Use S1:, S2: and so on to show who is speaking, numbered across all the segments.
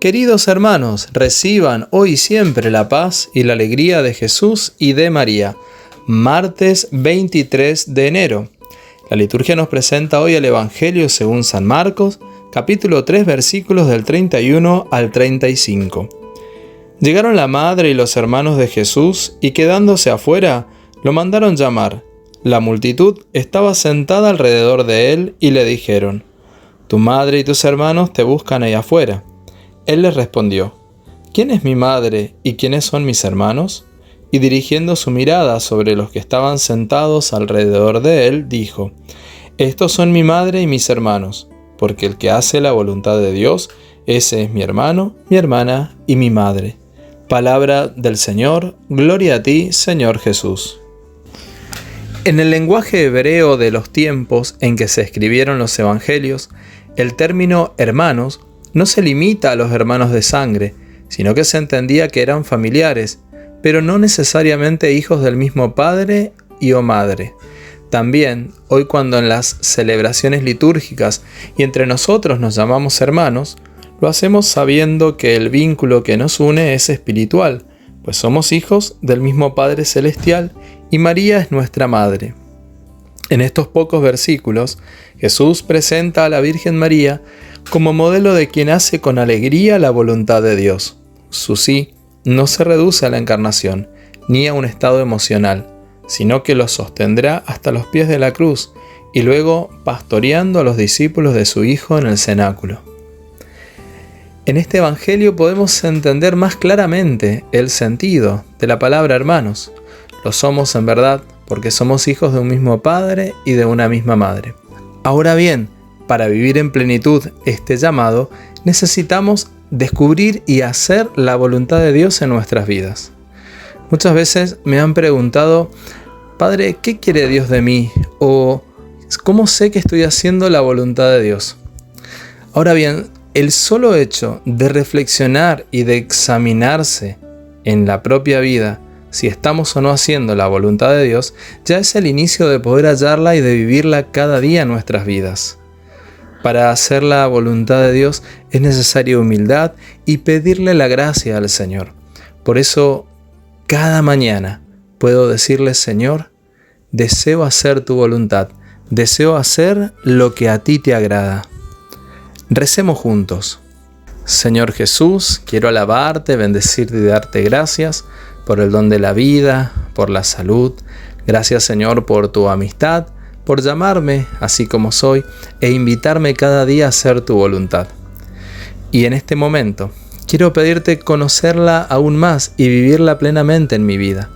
S1: Queridos hermanos, reciban hoy siempre la paz y la alegría de Jesús y de María. Martes 23 de enero. La liturgia nos presenta hoy el Evangelio según San Marcos, capítulo 3, versículos del 31 al 35. Llegaron la madre y los hermanos de Jesús y quedándose afuera, lo mandaron llamar. La multitud estaba sentada alrededor de él y le dijeron, Tu madre y tus hermanos te buscan ahí afuera. Él les respondió, ¿quién es mi madre y quiénes son mis hermanos? Y dirigiendo su mirada sobre los que estaban sentados alrededor de él, dijo, Estos son mi madre y mis hermanos, porque el que hace la voluntad de Dios, ese es mi hermano, mi hermana y mi madre. Palabra del Señor, gloria a ti, Señor Jesús. En el lenguaje hebreo de los tiempos en que se escribieron los evangelios, el término hermanos no se limita a los hermanos de sangre, sino que se entendía que eran familiares, pero no necesariamente hijos del mismo padre y o madre. También, hoy cuando en las celebraciones litúrgicas y entre nosotros nos llamamos hermanos, lo hacemos sabiendo que el vínculo que nos une es espiritual, pues somos hijos del mismo Padre Celestial y María es nuestra Madre. En estos pocos versículos, Jesús presenta a la Virgen María como modelo de quien hace con alegría la voluntad de Dios. Su sí no se reduce a la encarnación, ni a un estado emocional, sino que lo sostendrá hasta los pies de la cruz y luego pastoreando a los discípulos de su Hijo en el cenáculo. En este Evangelio podemos entender más claramente el sentido de la palabra hermanos. Lo somos en verdad porque somos hijos de un mismo Padre y de una misma Madre. Ahora bien, para vivir en plenitud este llamado, necesitamos descubrir y hacer la voluntad de Dios en nuestras vidas. Muchas veces me han preguntado, Padre, ¿qué quiere Dios de mí? O ¿cómo sé que estoy haciendo la voluntad de Dios? Ahora bien, el solo hecho de reflexionar y de examinarse en la propia vida si estamos o no haciendo la voluntad de Dios, ya es el inicio de poder hallarla y de vivirla cada día en nuestras vidas. Para hacer la voluntad de Dios es necesaria humildad y pedirle la gracia al Señor. Por eso, cada mañana puedo decirle, Señor, deseo hacer tu voluntad, deseo hacer lo que a ti te agrada. Recemos juntos. Señor Jesús, quiero alabarte, bendecirte y darte gracias por el don de la vida, por la salud. Gracias Señor por tu amistad por llamarme así como soy e invitarme cada día a hacer tu voluntad. Y en este momento quiero pedirte conocerla aún más y vivirla plenamente en mi vida.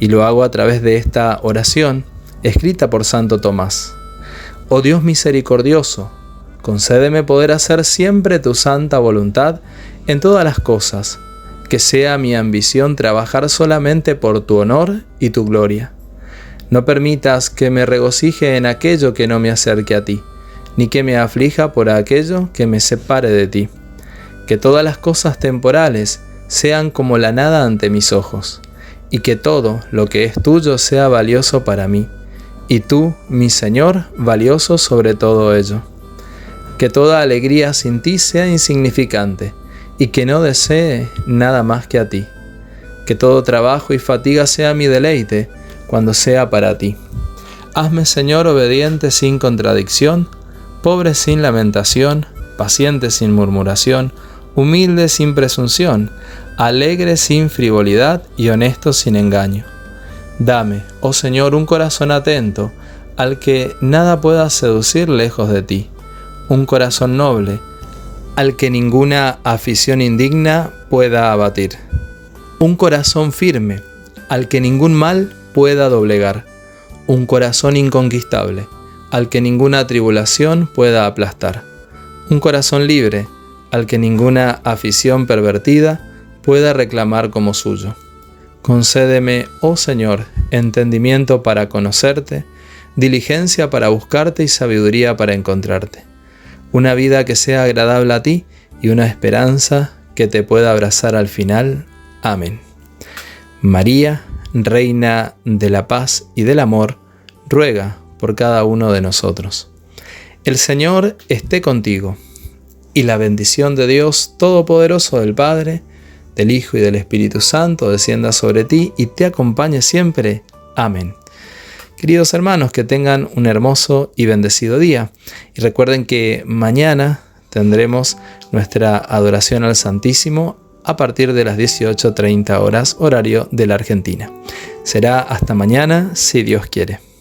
S1: Y lo hago a través de esta oración escrita por Santo Tomás. Oh Dios misericordioso, concédeme poder hacer siempre tu santa voluntad en todas las cosas, que sea mi ambición trabajar solamente por tu honor y tu gloria no permitas que me regocije en aquello que no me acerque a ti, ni que me aflija por aquello que me separe de ti. Que todas las cosas temporales sean como la nada ante mis ojos, y que todo lo que es tuyo sea valioso para mí, y tú, mi Señor, valioso sobre todo ello. Que toda alegría sin ti sea insignificante, y que no desee nada más que a ti. Que todo trabajo y fatiga sea mi deleite, cuando sea para ti. Hazme, Señor, obediente sin contradicción, pobre sin lamentación, paciente sin murmuración, humilde sin presunción, alegre sin frivolidad y honesto sin engaño. Dame, oh Señor, un corazón atento, al que nada pueda seducir lejos de ti, un corazón noble, al que ninguna afición indigna pueda abatir, un corazón firme, al que ningún mal pueda doblegar, un corazón inconquistable, al que ninguna tribulación pueda aplastar, un corazón libre, al que ninguna afición pervertida pueda reclamar como suyo. Concédeme, oh Señor, entendimiento para conocerte, diligencia para buscarte y sabiduría para encontrarte. Una vida que sea agradable a ti y una esperanza que te pueda abrazar al final. Amén. María, Reina de la paz y del amor, ruega por cada uno de nosotros. El Señor esté contigo, y la bendición de Dios Todopoderoso del Padre, del Hijo y del Espíritu Santo descienda sobre ti y te acompañe siempre. Amén. Queridos hermanos, que tengan un hermoso y bendecido día. Y recuerden que mañana tendremos nuestra adoración al Santísimo a partir de las 18.30 horas horario de la Argentina. Será hasta mañana si Dios quiere.